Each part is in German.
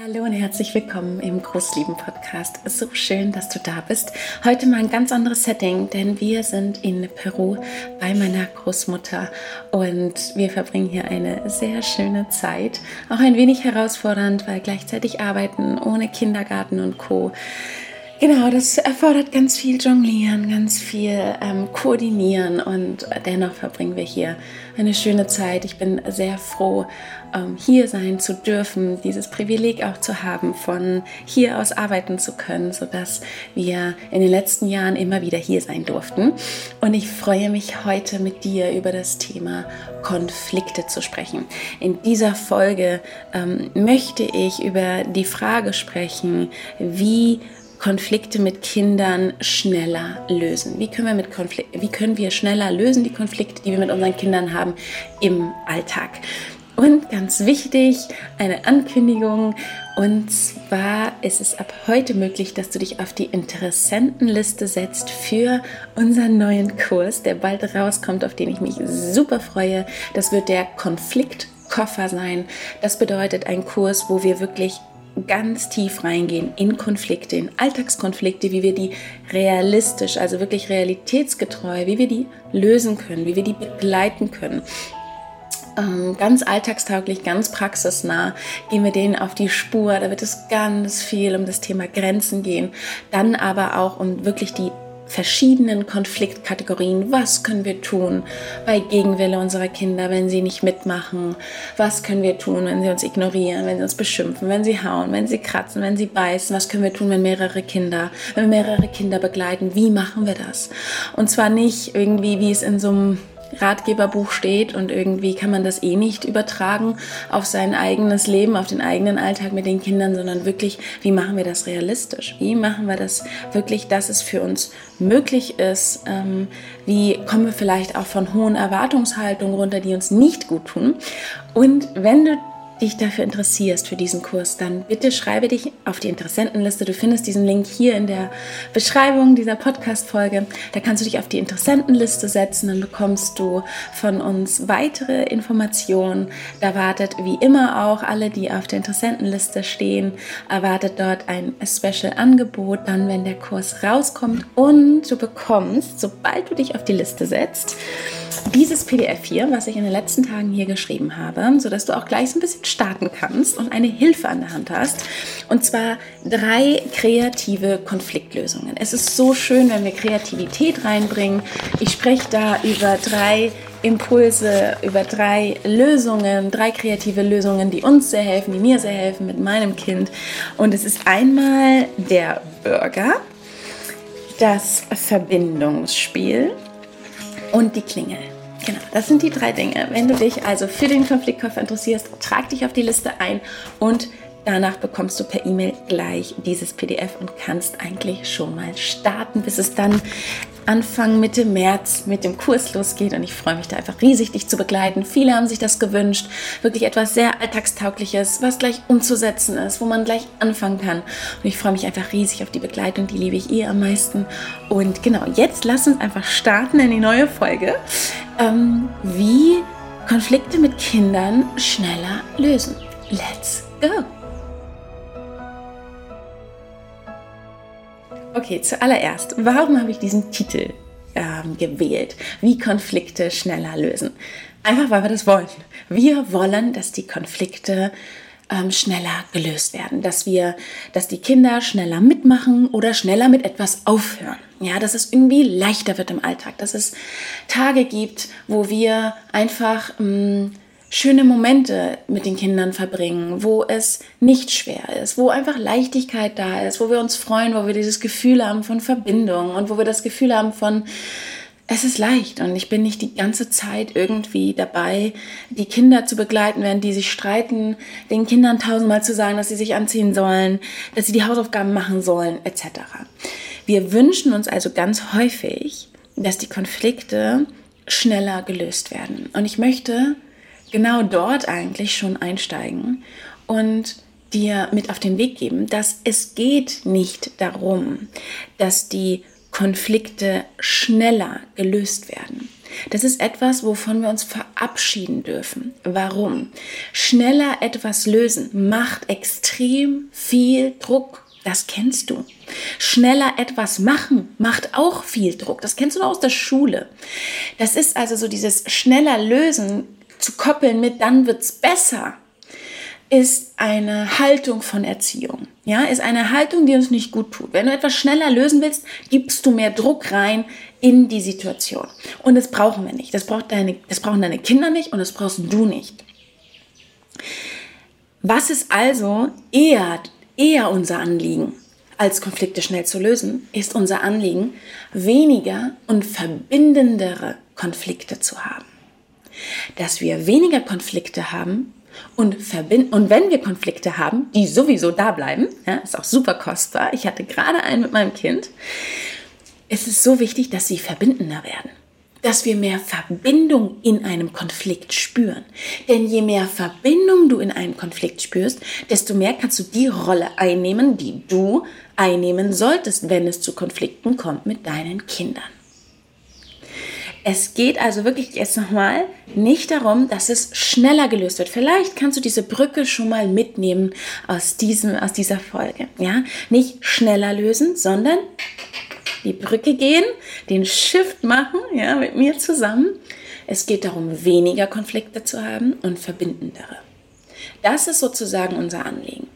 Hallo und herzlich willkommen im Großlieben-Podcast. So schön, dass du da bist. Heute mal ein ganz anderes Setting, denn wir sind in Peru bei meiner Großmutter und wir verbringen hier eine sehr schöne Zeit. Auch ein wenig herausfordernd, weil gleichzeitig arbeiten ohne Kindergarten und Co. Genau, das erfordert ganz viel Jonglieren, ganz viel ähm, Koordinieren und dennoch verbringen wir hier eine schöne Zeit. Ich bin sehr froh, ähm, hier sein zu dürfen, dieses Privileg auch zu haben, von hier aus arbeiten zu können, sodass wir in den letzten Jahren immer wieder hier sein durften. Und ich freue mich heute mit dir über das Thema Konflikte zu sprechen. In dieser Folge ähm, möchte ich über die Frage sprechen, wie Konflikte mit Kindern schneller lösen? Wie können wir mit wie können wir schneller lösen die Konflikte, die wir mit unseren Kindern haben im Alltag? Und ganz wichtig, eine Ankündigung. Und zwar ist es ab heute möglich, dass du dich auf die Interessentenliste setzt für unseren neuen Kurs, der bald rauskommt, auf den ich mich super freue. Das wird der Konfliktkoffer sein. Das bedeutet ein Kurs, wo wir wirklich ganz tief reingehen in Konflikte, in Alltagskonflikte, wie wir die realistisch, also wirklich realitätsgetreu, wie wir die lösen können, wie wir die begleiten können. Ähm, ganz alltagstauglich, ganz praxisnah gehen wir denen auf die Spur. Da wird es ganz viel um das Thema Grenzen gehen. Dann aber auch um wirklich die verschiedenen Konfliktkategorien. Was können wir tun bei Gegenwille unserer Kinder, wenn sie nicht mitmachen? Was können wir tun, wenn sie uns ignorieren, wenn sie uns beschimpfen, wenn sie hauen, wenn sie kratzen, wenn sie beißen? Was können wir tun, wenn mehrere Kinder, wenn wir mehrere Kinder begleiten? Wie machen wir das? Und zwar nicht irgendwie, wie es in so einem Ratgeberbuch steht und irgendwie kann man das eh nicht übertragen auf sein eigenes Leben, auf den eigenen Alltag mit den Kindern, sondern wirklich, wie machen wir das realistisch? Wie machen wir das wirklich, dass es für uns möglich ist? Ähm, wie kommen wir vielleicht auch von hohen Erwartungshaltungen runter, die uns nicht gut tun? Und wenn du dich dafür interessierst für diesen Kurs, dann bitte schreibe dich auf die Interessentenliste. Du findest diesen Link hier in der Beschreibung dieser Podcast-Folge. Da kannst du dich auf die Interessentenliste setzen, dann bekommst du von uns weitere Informationen. Da wartet wie immer auch alle, die auf der Interessentenliste stehen, erwartet dort ein Special-Angebot, dann wenn der Kurs rauskommt und du bekommst, sobald du dich auf die Liste setzt, dieses PDF hier, was ich in den letzten Tagen hier geschrieben habe, sodass du auch gleich so ein bisschen starten kannst und eine Hilfe an der Hand hast. Und zwar drei kreative Konfliktlösungen. Es ist so schön, wenn wir Kreativität reinbringen. Ich spreche da über drei Impulse, über drei Lösungen, drei kreative Lösungen, die uns sehr helfen, die mir sehr helfen mit meinem Kind. Und es ist einmal der Burger, das Verbindungsspiel und die Klingel. Genau, das sind die drei Dinge. Wenn du dich also für den Konfliktkoffer interessierst, trag dich auf die Liste ein und danach bekommst du per E-Mail gleich dieses PDF und kannst eigentlich schon mal starten, bis es dann Anfang Mitte März mit dem Kurs losgeht und ich freue mich da einfach riesig, dich zu begleiten. Viele haben sich das gewünscht, wirklich etwas sehr alltagstaugliches, was gleich umzusetzen ist, wo man gleich anfangen kann. Und ich freue mich einfach riesig auf die Begleitung, die liebe ich eh am meisten. Und genau, jetzt lass uns einfach starten in die neue Folge, ähm, wie Konflikte mit Kindern schneller lösen. Let's go! Okay, zuallererst, warum habe ich diesen Titel ähm, gewählt? Wie Konflikte schneller lösen? Einfach weil wir das wollen. Wir wollen, dass die Konflikte ähm, schneller gelöst werden, dass wir, dass die Kinder schneller mitmachen oder schneller mit etwas aufhören. Ja, dass es irgendwie leichter wird im Alltag, dass es Tage gibt, wo wir einfach mh, ähm, schöne Momente mit den Kindern verbringen, wo es nicht schwer ist, wo einfach Leichtigkeit da ist, wo wir uns freuen, wo wir dieses Gefühl haben von Verbindung und wo wir das Gefühl haben von, es ist leicht und ich bin nicht die ganze Zeit irgendwie dabei, die Kinder zu begleiten, während die sich streiten, den Kindern tausendmal zu sagen, dass sie sich anziehen sollen, dass sie die Hausaufgaben machen sollen, etc. Wir wünschen uns also ganz häufig, dass die Konflikte schneller gelöst werden. Und ich möchte genau dort eigentlich schon einsteigen und dir mit auf den Weg geben, dass es geht nicht darum, dass die Konflikte schneller gelöst werden. Das ist etwas, wovon wir uns verabschieden dürfen. Warum? Schneller etwas lösen macht extrem viel Druck. Das kennst du. Schneller etwas machen macht auch viel Druck. Das kennst du aus der Schule. Das ist also so dieses schneller lösen zu koppeln mit dann wird's besser ist eine Haltung von Erziehung. Ja, ist eine Haltung, die uns nicht gut tut. Wenn du etwas schneller lösen willst, gibst du mehr Druck rein in die Situation. Und das brauchen wir nicht. Das, braucht deine, das brauchen deine Kinder nicht und das brauchst du nicht. Was ist also eher, eher unser Anliegen, als Konflikte schnell zu lösen, ist unser Anliegen, weniger und verbindendere Konflikte zu haben. Dass wir weniger Konflikte haben, und. Und wenn wir Konflikte haben, die sowieso da bleiben, ja, ist auch super kostbar. Ich hatte gerade einen mit meinem Kind. Es ist so wichtig, dass sie verbindender werden. Dass wir mehr Verbindung in einem Konflikt spüren. Denn je mehr Verbindung du in einem Konflikt spürst, desto mehr kannst du die Rolle einnehmen, die du einnehmen solltest, wenn es zu Konflikten kommt mit deinen Kindern. Es geht also wirklich jetzt nochmal nicht darum, dass es schneller gelöst wird. Vielleicht kannst du diese Brücke schon mal mitnehmen aus, diesem, aus dieser Folge. Ja? Nicht schneller lösen, sondern die Brücke gehen, den Shift machen, ja, mit mir zusammen. Es geht darum, weniger Konflikte zu haben und verbindendere. Das ist sozusagen unser Anliegen.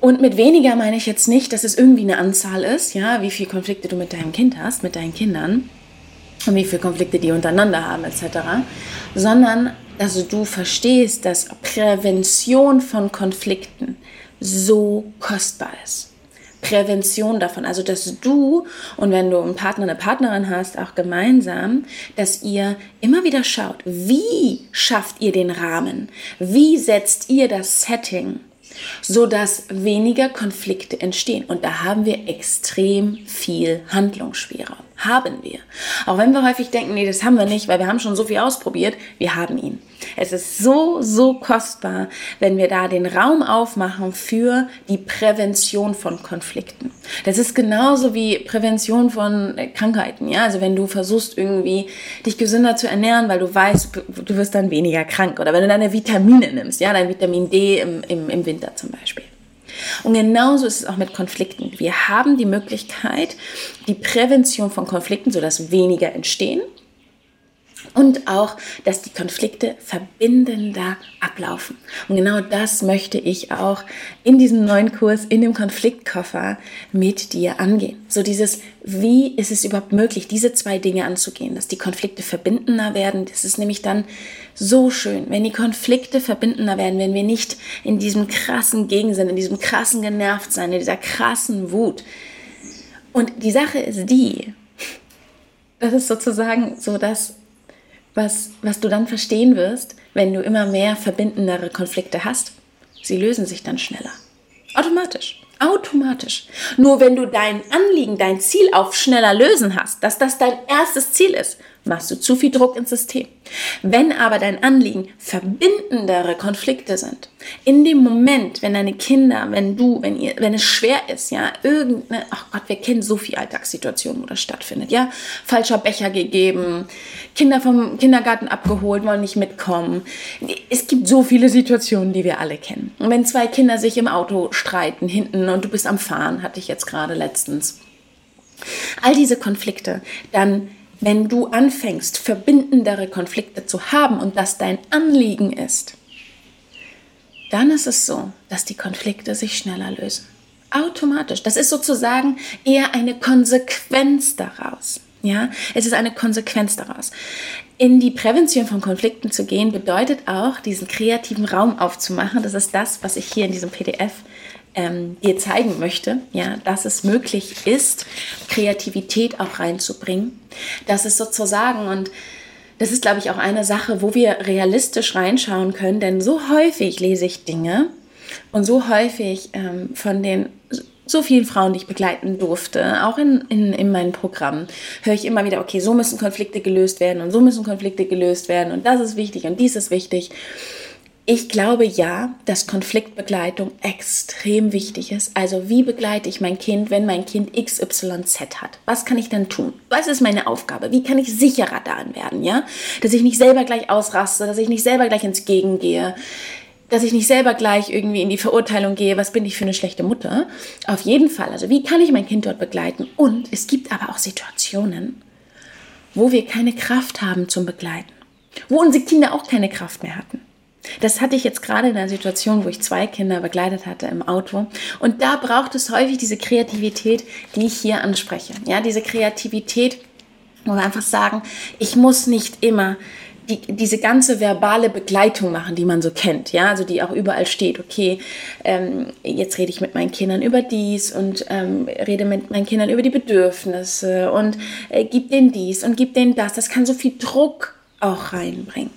Und mit weniger meine ich jetzt nicht, dass es irgendwie eine Anzahl ist, ja, wie viele Konflikte du mit deinem Kind hast, mit deinen Kindern, und wie viele Konflikte die untereinander haben etc., sondern dass du verstehst, dass Prävention von Konflikten so kostbar ist. Prävention davon, also dass du und wenn du einen Partner, eine Partnerin hast, auch gemeinsam, dass ihr immer wieder schaut, wie schafft ihr den Rahmen, wie setzt ihr das Setting, so dass weniger Konflikte entstehen. Und da haben wir extrem viel Handlungsspielraum. Haben wir. Auch wenn wir häufig denken, nee, das haben wir nicht, weil wir haben schon so viel ausprobiert, wir haben ihn. Es ist so, so kostbar, wenn wir da den Raum aufmachen für die Prävention von Konflikten. Das ist genauso wie Prävention von Krankheiten. Ja, also wenn du versuchst irgendwie dich gesünder zu ernähren, weil du weißt, du wirst dann weniger krank oder wenn du deine Vitamine nimmst, ja, dein Vitamin D im, im, im Winter zum Beispiel. Und genauso ist es auch mit Konflikten. Wir haben die Möglichkeit, die Prävention von Konflikten, sodass weniger entstehen, und auch, dass die Konflikte verbindender ablaufen. Und genau das möchte ich auch in diesem neuen Kurs, in dem Konfliktkoffer mit dir angehen. So dieses, wie ist es überhaupt möglich, diese zwei Dinge anzugehen, dass die Konflikte verbindender werden. Das ist nämlich dann so schön, wenn die Konflikte verbindender werden, wenn wir nicht in diesem krassen Gegensinn, in diesem krassen Genervtsein, in dieser krassen Wut. Und die Sache ist die, das ist sozusagen so das was, was du dann verstehen wirst, wenn du immer mehr verbindendere Konflikte hast. Sie lösen sich dann schneller. Automatisch. Automatisch. Nur wenn du dein Anliegen, dein Ziel auf schneller lösen hast, dass das dein erstes Ziel ist, machst du zu viel Druck ins System. Wenn aber dein Anliegen verbindendere Konflikte sind, in dem Moment, wenn deine Kinder, wenn du, wenn ihr, wenn es schwer ist, ja, irgendeine, ach Gott, wir kennen so viele Alltagssituationen, wo das stattfindet, ja, falscher Becher gegeben, Kinder vom Kindergarten abgeholt, wollen nicht mitkommen. Es gibt so viele Situationen, die wir alle kennen. Und wenn zwei Kinder sich im Auto streiten hinten und du bist am Fahren, hatte ich jetzt gerade letztens. All diese Konflikte, dann wenn du anfängst, verbindendere Konflikte zu haben und das dein Anliegen ist, dann ist es so, dass die Konflikte sich schneller lösen. Automatisch. Das ist sozusagen eher eine Konsequenz daraus. Ja, es ist eine Konsequenz daraus. In die Prävention von Konflikten zu gehen bedeutet auch, diesen kreativen Raum aufzumachen. Das ist das, was ich hier in diesem PDF ähm, dir zeigen möchte, ja, dass es möglich ist, Kreativität auch reinzubringen. Das ist sozusagen und das ist, glaube ich, auch eine Sache, wo wir realistisch reinschauen können, denn so häufig lese ich Dinge und so häufig ähm, von den so vielen Frauen, die ich begleiten durfte, auch in, in, in meinem Programm, höre ich immer wieder, okay, so müssen Konflikte gelöst werden und so müssen Konflikte gelöst werden und das ist wichtig und dies ist wichtig. Ich glaube ja, dass Konfliktbegleitung extrem wichtig ist. Also wie begleite ich mein Kind, wenn mein Kind XYZ hat? Was kann ich dann tun? Was ist meine Aufgabe? Wie kann ich sicherer darin werden, ja? Dass ich nicht selber gleich ausraste, dass ich nicht selber gleich ins Gegengehe. dass ich nicht selber gleich irgendwie in die Verurteilung gehe, was bin ich für eine schlechte Mutter. Auf jeden Fall. Also wie kann ich mein Kind dort begleiten? Und es gibt aber auch Situationen, wo wir keine Kraft haben zum Begleiten. Wo unsere Kinder auch keine Kraft mehr hatten. Das hatte ich jetzt gerade in einer Situation, wo ich zwei Kinder begleitet hatte im Auto. Und da braucht es häufig diese Kreativität, die ich hier anspreche. Ja, diese Kreativität, wo wir einfach sagen, ich muss nicht immer die, diese ganze verbale Begleitung machen, die man so kennt, ja, also die auch überall steht, okay, ähm, jetzt rede ich mit meinen Kindern über dies und ähm, rede mit meinen Kindern über die Bedürfnisse und äh, gib denen dies und gib denen das. Das kann so viel Druck auch reinbringen,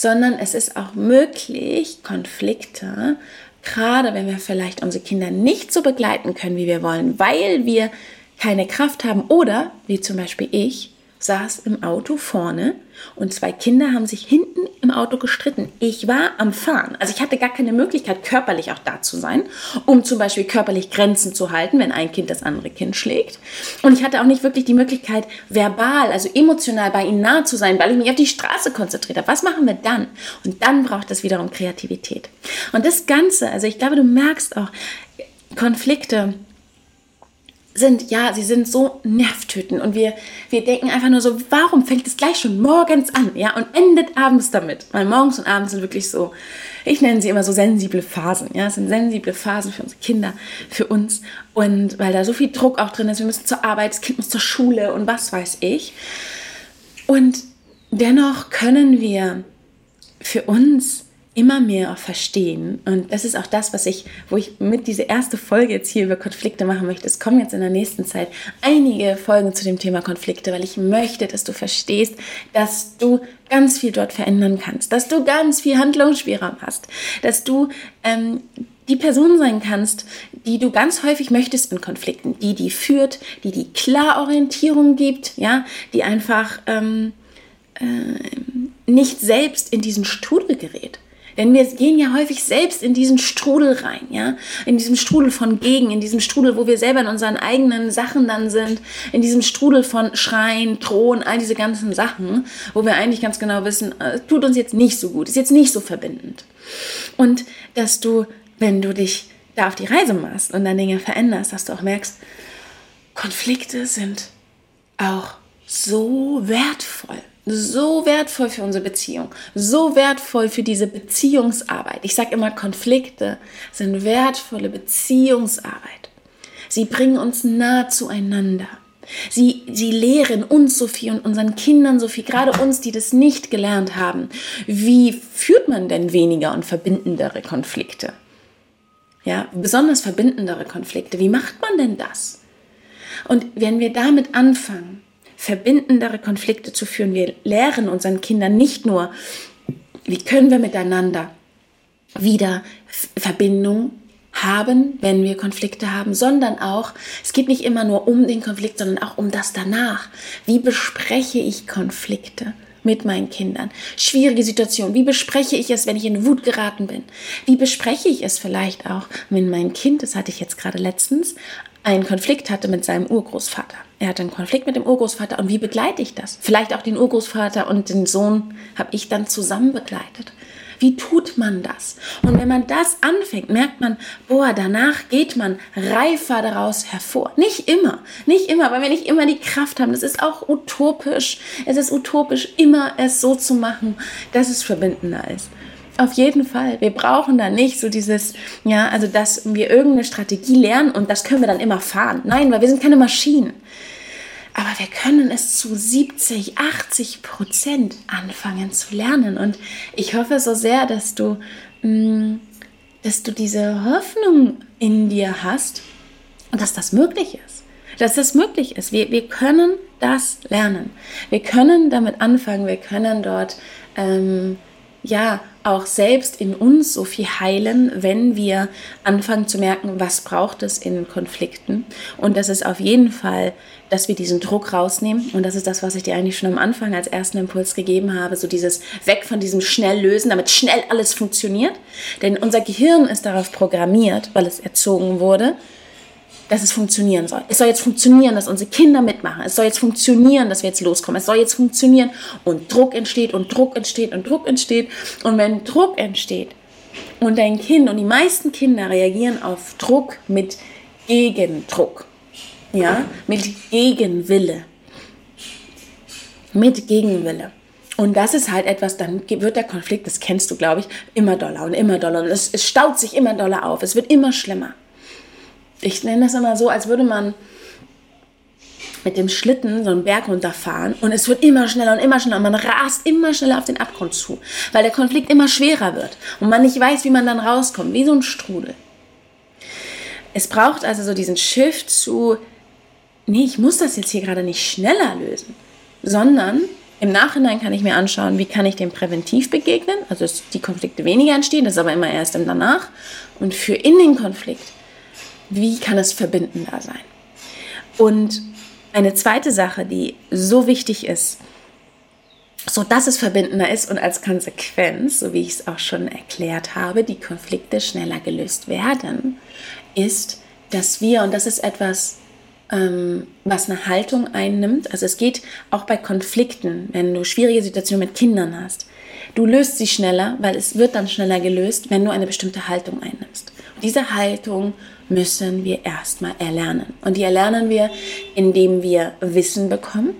sondern es ist auch möglich, Konflikte, gerade wenn wir vielleicht unsere Kinder nicht so begleiten können, wie wir wollen, weil wir keine Kraft haben oder, wie zum Beispiel ich, saß im Auto vorne und zwei Kinder haben sich hinten im Auto gestritten. Ich war am Fahren. Also ich hatte gar keine Möglichkeit, körperlich auch da zu sein, um zum Beispiel körperlich Grenzen zu halten, wenn ein Kind das andere Kind schlägt. Und ich hatte auch nicht wirklich die Möglichkeit, verbal, also emotional bei ihnen nahe zu sein, weil ich mich auf die Straße konzentriert habe. Was machen wir dann? Und dann braucht es wiederum Kreativität. Und das Ganze, also ich glaube, du merkst auch, Konflikte, sind, ja, sie sind so nervtötend und wir, wir denken einfach nur so, warum fängt es gleich schon morgens an, ja, und endet abends damit, weil morgens und abends sind wirklich so, ich nenne sie immer so sensible Phasen, ja, es sind sensible Phasen für unsere Kinder, für uns und weil da so viel Druck auch drin ist, wir müssen zur Arbeit, das Kind muss zur Schule und was weiß ich. Und dennoch können wir für uns immer mehr verstehen. Und das ist auch das, was ich, wo ich mit dieser erste Folge jetzt hier über Konflikte machen möchte. Es kommen jetzt in der nächsten Zeit einige Folgen zu dem Thema Konflikte, weil ich möchte, dass du verstehst, dass du ganz viel dort verändern kannst, dass du ganz viel Handlungsspielraum hast, dass du ähm, die Person sein kannst, die du ganz häufig möchtest in Konflikten, die die führt, die die Klarorientierung gibt, ja, die einfach ähm, äh, nicht selbst in diesen Strudel gerät. Denn wir gehen ja häufig selbst in diesen Strudel rein, ja, in diesem Strudel von Gegen, in diesem Strudel, wo wir selber in unseren eigenen Sachen dann sind, in diesem Strudel von Schreien, Drohen, all diese ganzen Sachen, wo wir eigentlich ganz genau wissen, äh, tut uns jetzt nicht so gut, ist jetzt nicht so verbindend. Und dass du, wenn du dich da auf die Reise machst und dann Dinge veränderst, dass du auch merkst, Konflikte sind auch so wertvoll so wertvoll für unsere Beziehung, so wertvoll für diese Beziehungsarbeit. Ich sage immer, Konflikte sind wertvolle Beziehungsarbeit. Sie bringen uns nah zueinander. Sie, sie lehren uns so viel und unseren Kindern so viel, gerade uns, die das nicht gelernt haben. Wie führt man denn weniger und verbindendere Konflikte? Ja, besonders verbindendere Konflikte. Wie macht man denn das? Und wenn wir damit anfangen, verbindendere Konflikte zu führen. Wir lehren unseren Kindern nicht nur, wie können wir miteinander wieder Verbindung haben, wenn wir Konflikte haben, sondern auch, es geht nicht immer nur um den Konflikt, sondern auch um das danach. Wie bespreche ich Konflikte? mit meinen Kindern. Schwierige Situation. Wie bespreche ich es, wenn ich in Wut geraten bin? Wie bespreche ich es vielleicht auch, wenn mein Kind, das hatte ich jetzt gerade letztens, einen Konflikt hatte mit seinem Urgroßvater. Er hatte einen Konflikt mit dem Urgroßvater und wie begleite ich das? Vielleicht auch den Urgroßvater und den Sohn habe ich dann zusammen begleitet. Wie tut man das? Und wenn man das anfängt, merkt man, boah, danach geht man reifer daraus hervor. Nicht immer, nicht immer, weil wir nicht immer die Kraft haben. Das ist auch utopisch. Es ist utopisch, immer es so zu machen, dass es verbindender ist. Auf jeden Fall. Wir brauchen da nicht so dieses, ja, also dass wir irgendeine Strategie lernen und das können wir dann immer fahren. Nein, weil wir sind keine Maschinen. Aber wir können es zu 70, 80 Prozent anfangen zu lernen. Und ich hoffe so sehr, dass du, mm, dass du diese Hoffnung in dir hast und dass das möglich ist. Dass das möglich ist. Wir, wir können das lernen. Wir können damit anfangen. Wir können dort, ähm, ja, auch selbst in uns so viel heilen, wenn wir anfangen zu merken, was braucht es in Konflikten. Und das ist auf jeden Fall, dass wir diesen Druck rausnehmen. Und das ist das, was ich dir eigentlich schon am Anfang als ersten Impuls gegeben habe. So dieses Weg von diesem schnell lösen, damit schnell alles funktioniert. Denn unser Gehirn ist darauf programmiert, weil es erzogen wurde, dass es funktionieren soll. Es soll jetzt funktionieren, dass unsere Kinder mitmachen. Es soll jetzt funktionieren, dass wir jetzt loskommen. Es soll jetzt funktionieren und Druck entsteht und Druck entsteht und Druck entsteht. Und wenn Druck entsteht, Und dein Kind und die meisten Kinder reagieren auf Druck mit Gegendruck. Ja, mit Gegenwille. Mit Gegenwille. Und das ist halt etwas, dann wird der Konflikt, das kennst du, glaube ich, immer doller und immer doller. Und es, es staut sich immer doller auf. Es wird immer schlimmer. Ich nenne das immer so, als würde man mit dem Schlitten so einen Berg runterfahren und es wird immer schneller und immer schneller und man rast immer schneller auf den Abgrund zu, weil der Konflikt immer schwerer wird und man nicht weiß, wie man dann rauskommt, wie so ein Strudel. Es braucht also so diesen Shift zu, nee, ich muss das jetzt hier gerade nicht schneller lösen, sondern im Nachhinein kann ich mir anschauen, wie kann ich dem präventiv begegnen, also dass die Konflikte weniger entstehen, das ist aber immer erst im Danach. Und für in den Konflikt, wie kann es verbindender sein? Und eine zweite Sache, die so wichtig ist, so dass es verbindender ist und als Konsequenz, so wie ich es auch schon erklärt habe, die Konflikte schneller gelöst werden, ist, dass wir, und das ist etwas, ähm, was eine Haltung einnimmt, also es geht auch bei Konflikten, wenn du schwierige Situationen mit Kindern hast, du löst sie schneller, weil es wird dann schneller gelöst, wenn du eine bestimmte Haltung einnimmst. Und diese Haltung müssen wir erstmal erlernen. Und die erlernen wir, indem wir Wissen bekommen.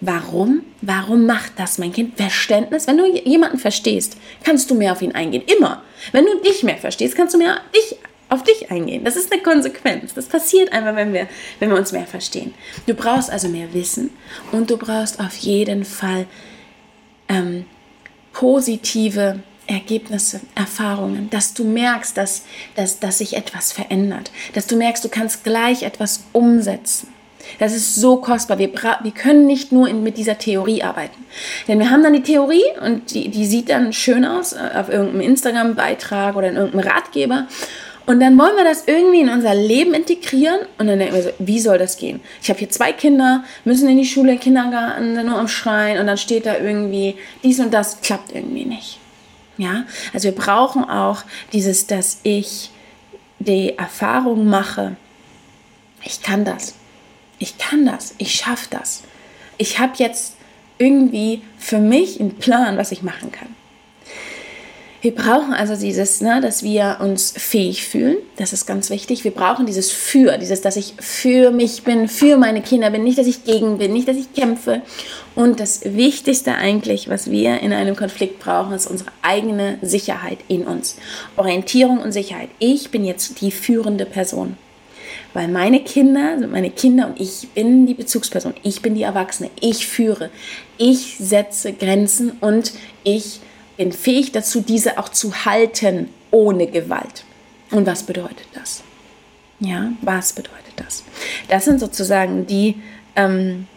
Warum? Warum macht das mein Kind? Verständnis. Wenn du jemanden verstehst, kannst du mehr auf ihn eingehen. Immer. Wenn du dich mehr verstehst, kannst du mehr dich, auf dich eingehen. Das ist eine Konsequenz. Das passiert einfach, wenn wir, wenn wir uns mehr verstehen. Du brauchst also mehr Wissen und du brauchst auf jeden Fall ähm, positive Ergebnisse, Erfahrungen, dass du merkst, dass, dass, dass sich etwas verändert, dass du merkst, du kannst gleich etwas umsetzen. Das ist so kostbar. Wir, wir können nicht nur in, mit dieser Theorie arbeiten. Denn wir haben dann die Theorie und die, die sieht dann schön aus äh, auf irgendeinem Instagram-Beitrag oder in irgendeinem Ratgeber. Und dann wollen wir das irgendwie in unser Leben integrieren und dann denken wir so, wie soll das gehen? Ich habe hier zwei Kinder, müssen in die Schule, Kindergarten, nur am Schreien und dann steht da irgendwie, dies und das klappt irgendwie nicht. Ja, also wir brauchen auch dieses, dass ich die Erfahrung mache, ich kann das, ich kann das, ich schaffe das. Ich habe jetzt irgendwie für mich einen Plan, was ich machen kann. Wir brauchen also dieses, ne, dass wir uns fähig fühlen. Das ist ganz wichtig. Wir brauchen dieses Für, dieses, dass ich für mich bin, für meine Kinder bin, nicht, dass ich gegen bin, nicht, dass ich kämpfe. Und das Wichtigste eigentlich, was wir in einem Konflikt brauchen, ist unsere eigene Sicherheit in uns. Orientierung und Sicherheit. Ich bin jetzt die führende Person. Weil meine Kinder sind meine Kinder und ich bin die Bezugsperson. Ich bin die Erwachsene. Ich führe. Ich setze Grenzen und ich bin fähig dazu, diese auch zu halten ohne Gewalt. Und was bedeutet das? Ja, was bedeutet das? Das sind sozusagen die ähm,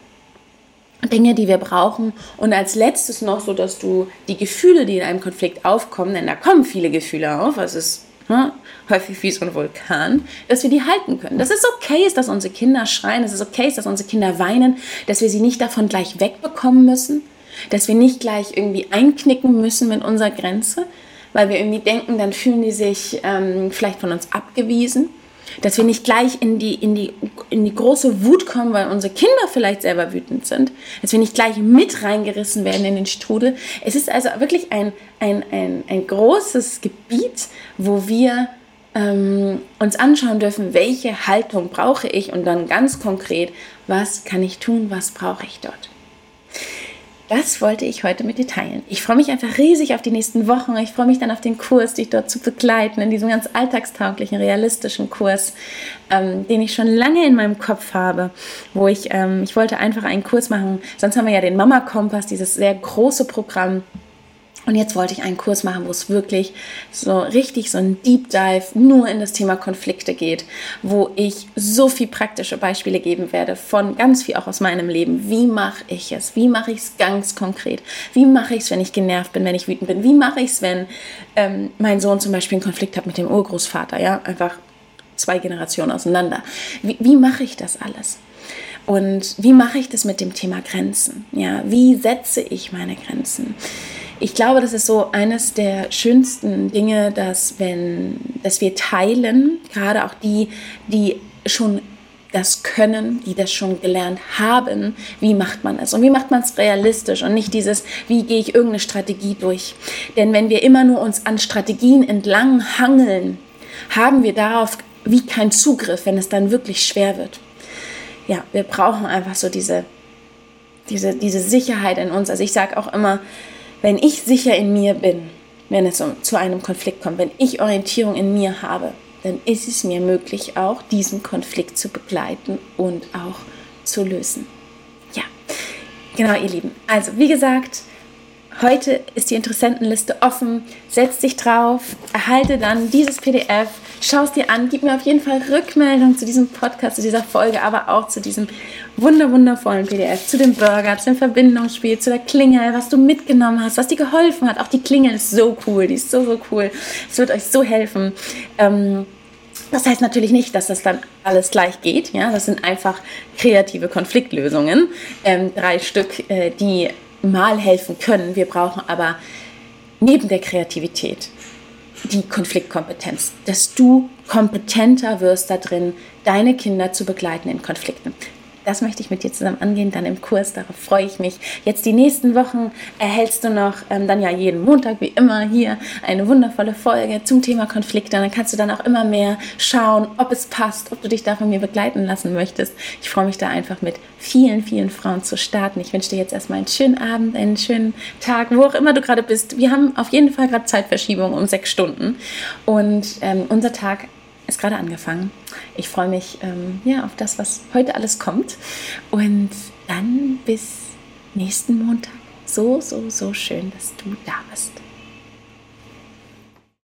Dinge, die wir brauchen. Und als letztes noch so, dass du die Gefühle, die in einem Konflikt aufkommen, denn da kommen viele Gefühle auf, es ist ne, häufig wie so ein Vulkan, dass wir die halten können. Dass es okay ist, dass unsere Kinder schreien, dass es okay ist, dass unsere Kinder weinen, dass wir sie nicht davon gleich wegbekommen müssen, dass wir nicht gleich irgendwie einknicken müssen mit unserer Grenze, weil wir irgendwie denken, dann fühlen die sich ähm, vielleicht von uns abgewiesen. Dass wir nicht gleich in die, in, die, in die große Wut kommen, weil unsere Kinder vielleicht selber wütend sind. Dass wir nicht gleich mit reingerissen werden in den Strudel. Es ist also wirklich ein, ein, ein, ein großes Gebiet, wo wir ähm, uns anschauen dürfen, welche Haltung brauche ich und dann ganz konkret, was kann ich tun, was brauche ich dort das wollte ich heute mit dir teilen. Ich freue mich einfach riesig auf die nächsten Wochen. Ich freue mich dann auf den Kurs, dich dort zu begleiten, in diesem ganz alltagstauglichen, realistischen Kurs, ähm, den ich schon lange in meinem Kopf habe, wo ich, ähm, ich wollte einfach einen Kurs machen. Sonst haben wir ja den Mama Kompass, dieses sehr große Programm und jetzt wollte ich einen Kurs machen, wo es wirklich so richtig so ein Deep Dive nur in das Thema Konflikte geht, wo ich so viel praktische Beispiele geben werde von ganz viel auch aus meinem Leben. Wie mache ich es? Wie mache ich es ganz konkret? Wie mache ich es, wenn ich genervt bin, wenn ich wütend bin? Wie mache ich es, wenn ähm, mein Sohn zum Beispiel einen Konflikt hat mit dem Urgroßvater? Ja, einfach zwei Generationen auseinander. Wie, wie mache ich das alles? Und wie mache ich das mit dem Thema Grenzen? Ja, wie setze ich meine Grenzen? Ich glaube, das ist so eines der schönsten Dinge, dass wenn, dass wir teilen, gerade auch die, die schon das können, die das schon gelernt haben, wie macht man es und wie macht man es realistisch und nicht dieses, wie gehe ich irgendeine Strategie durch. Denn wenn wir immer nur uns an Strategien entlang hangeln, haben wir darauf wie keinen Zugriff, wenn es dann wirklich schwer wird. Ja, wir brauchen einfach so diese, diese, diese Sicherheit in uns. Also ich sage auch immer, wenn ich sicher in mir bin, wenn es zu einem Konflikt kommt, wenn ich Orientierung in mir habe, dann ist es mir möglich, auch diesen Konflikt zu begleiten und auch zu lösen. Ja, genau, ihr Lieben. Also, wie gesagt, heute ist die Interessentenliste offen. Setz dich drauf, erhalte dann dieses PDF, schau es dir an, gib mir auf jeden Fall Rückmeldung zu diesem Podcast, zu dieser Folge, aber auch zu diesem wunder wundervollen PDF, zu dem Burger, zu dem Verbindungsspiel, zu der Klingel, was du mitgenommen hast, was dir geholfen hat. Auch die Klingel ist so cool, die ist so, so cool. Es wird euch so helfen. Ähm, das heißt natürlich nicht, dass das dann alles gleich geht. Ja, das sind einfach kreative Konfliktlösungen, ähm, drei Stück, äh, die mal helfen können. Wir brauchen aber neben der Kreativität die Konfliktkompetenz, dass du kompetenter wirst da drin, deine Kinder zu begleiten in Konflikten das möchte ich mit dir zusammen angehen, dann im Kurs. Darauf freue ich mich. Jetzt die nächsten Wochen erhältst du noch ähm, dann ja jeden Montag wie immer hier eine wundervolle Folge zum Thema Konflikte. Und dann kannst du dann auch immer mehr schauen, ob es passt, ob du dich da von mir begleiten lassen möchtest. Ich freue mich da einfach mit vielen, vielen Frauen zu starten. Ich wünsche dir jetzt erstmal einen schönen Abend, einen schönen Tag, wo auch immer du gerade bist. Wir haben auf jeden Fall gerade Zeitverschiebung um sechs Stunden. Und ähm, unser Tag ist gerade angefangen. Ich freue mich ähm, ja, auf das, was heute alles kommt. Und dann bis nächsten Montag. So, so, so schön, dass du da bist.